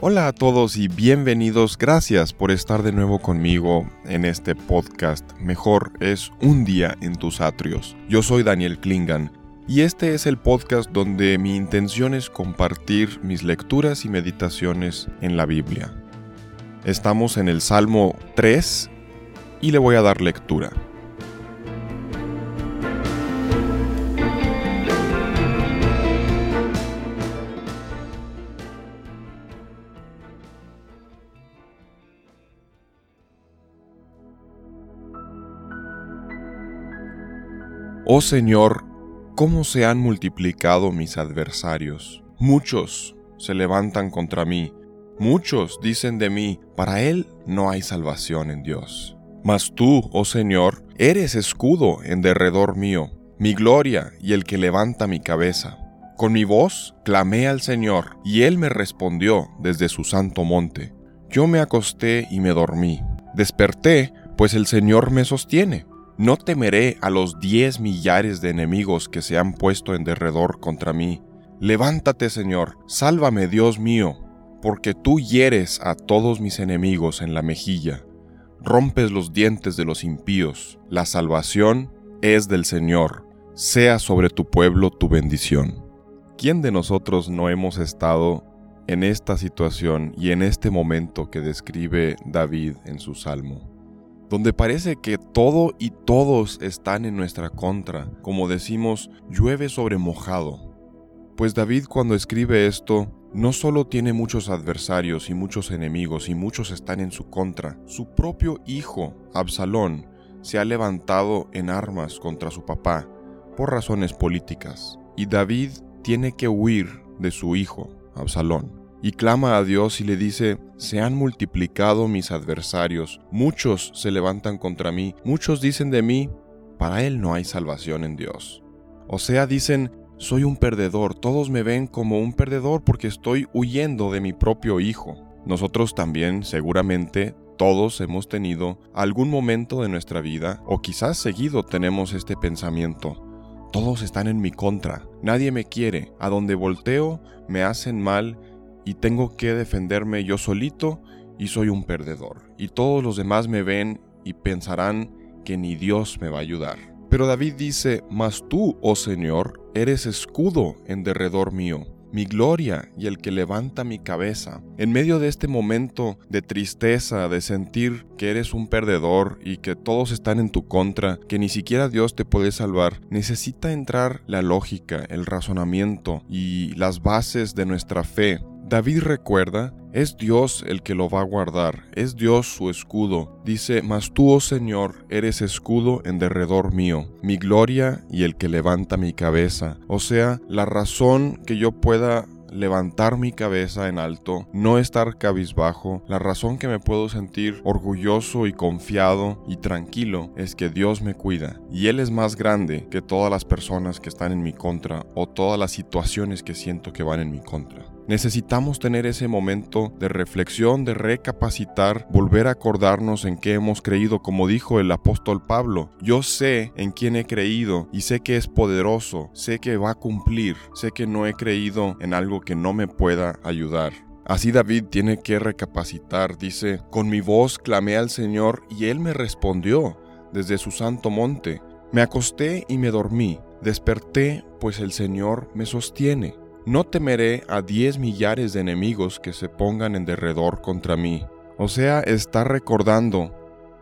Hola a todos y bienvenidos. Gracias por estar de nuevo conmigo en este podcast. Mejor es un día en tus atrios. Yo soy Daniel Klingan y este es el podcast donde mi intención es compartir mis lecturas y meditaciones en la Biblia. Estamos en el Salmo 3 y le voy a dar lectura. Oh Señor, cómo se han multiplicado mis adversarios. Muchos se levantan contra mí, muchos dicen de mí, para él no hay salvación en Dios. Mas tú, oh Señor, eres escudo en derredor mío, mi gloria y el que levanta mi cabeza. Con mi voz clamé al Señor, y él me respondió desde su santo monte. Yo me acosté y me dormí. Desperté, pues el Señor me sostiene. No temeré a los diez millares de enemigos que se han puesto en derredor contra mí. Levántate, Señor, sálvame, Dios mío, porque tú hieres a todos mis enemigos en la mejilla, rompes los dientes de los impíos. La salvación es del Señor, sea sobre tu pueblo tu bendición. ¿Quién de nosotros no hemos estado en esta situación y en este momento que describe David en su salmo? Donde parece que todo y todos están en nuestra contra, como decimos, llueve sobre mojado. Pues David cuando escribe esto, no solo tiene muchos adversarios y muchos enemigos y muchos están en su contra, su propio hijo, Absalón, se ha levantado en armas contra su papá por razones políticas, y David tiene que huir de su hijo, Absalón y clama a Dios y le dice, se han multiplicado mis adversarios, muchos se levantan contra mí, muchos dicen de mí, para él no hay salvación en Dios. O sea, dicen, soy un perdedor, todos me ven como un perdedor porque estoy huyendo de mi propio hijo. Nosotros también, seguramente, todos hemos tenido algún momento de nuestra vida, o quizás seguido tenemos este pensamiento. Todos están en mi contra, nadie me quiere, a donde volteo me hacen mal y tengo que defenderme yo solito y soy un perdedor. Y todos los demás me ven y pensarán que ni Dios me va a ayudar. Pero David dice, Mas tú, oh Señor, eres escudo en derredor mío, mi gloria y el que levanta mi cabeza. En medio de este momento de tristeza, de sentir que eres un perdedor y que todos están en tu contra, que ni siquiera Dios te puede salvar, necesita entrar la lógica, el razonamiento y las bases de nuestra fe David recuerda, es Dios el que lo va a guardar, es Dios su escudo. Dice, mas tú, oh Señor, eres escudo en derredor mío, mi gloria y el que levanta mi cabeza. O sea, la razón que yo pueda levantar mi cabeza en alto, no estar cabizbajo, la razón que me puedo sentir orgulloso y confiado y tranquilo es que Dios me cuida y Él es más grande que todas las personas que están en mi contra o todas las situaciones que siento que van en mi contra. Necesitamos tener ese momento de reflexión, de recapacitar, volver a acordarnos en qué hemos creído, como dijo el apóstol Pablo. Yo sé en quién he creído y sé que es poderoso, sé que va a cumplir, sé que no he creído en algo que no me pueda ayudar. Así David tiene que recapacitar, dice, con mi voz clamé al Señor y Él me respondió desde su santo monte. Me acosté y me dormí, desperté, pues el Señor me sostiene. No temeré a diez millares de enemigos que se pongan en derredor contra mí. O sea, está recordando,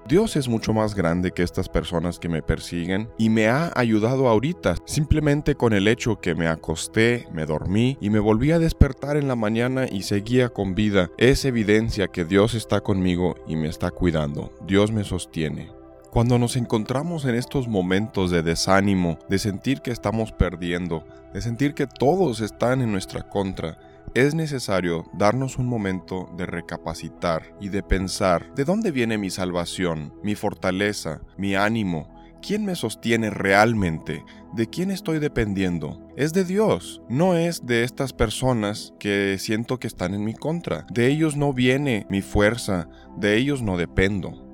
Dios es mucho más grande que estas personas que me persiguen y me ha ayudado ahorita, simplemente con el hecho que me acosté, me dormí y me volví a despertar en la mañana y seguía con vida. Es evidencia que Dios está conmigo y me está cuidando. Dios me sostiene. Cuando nos encontramos en estos momentos de desánimo, de sentir que estamos perdiendo, de sentir que todos están en nuestra contra, es necesario darnos un momento de recapacitar y de pensar de dónde viene mi salvación, mi fortaleza, mi ánimo, quién me sostiene realmente, de quién estoy dependiendo. Es de Dios, no es de estas personas que siento que están en mi contra. De ellos no viene mi fuerza, de ellos no dependo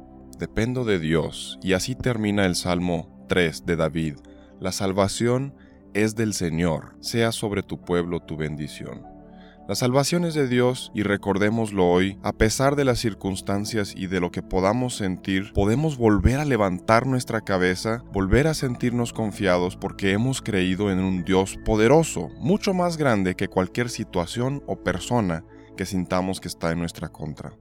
dependo de Dios. Y así termina el Salmo 3 de David. La salvación es del Señor, sea sobre tu pueblo tu bendición. La salvación es de Dios y recordémoslo hoy, a pesar de las circunstancias y de lo que podamos sentir, podemos volver a levantar nuestra cabeza, volver a sentirnos confiados porque hemos creído en un Dios poderoso, mucho más grande que cualquier situación o persona que sintamos que está en nuestra contra.